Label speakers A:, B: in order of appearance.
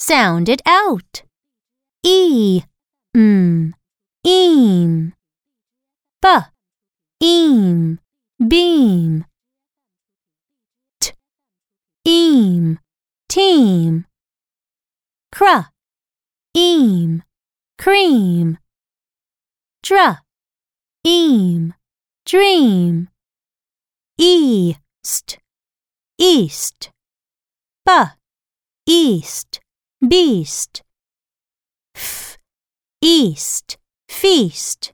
A: Sound it out. E, mm, m, eam. B, eam, beam. T, eam, team. Cr, eam, cream. Dr, eam, dream. East, east. B, east, beast. F, east, feast.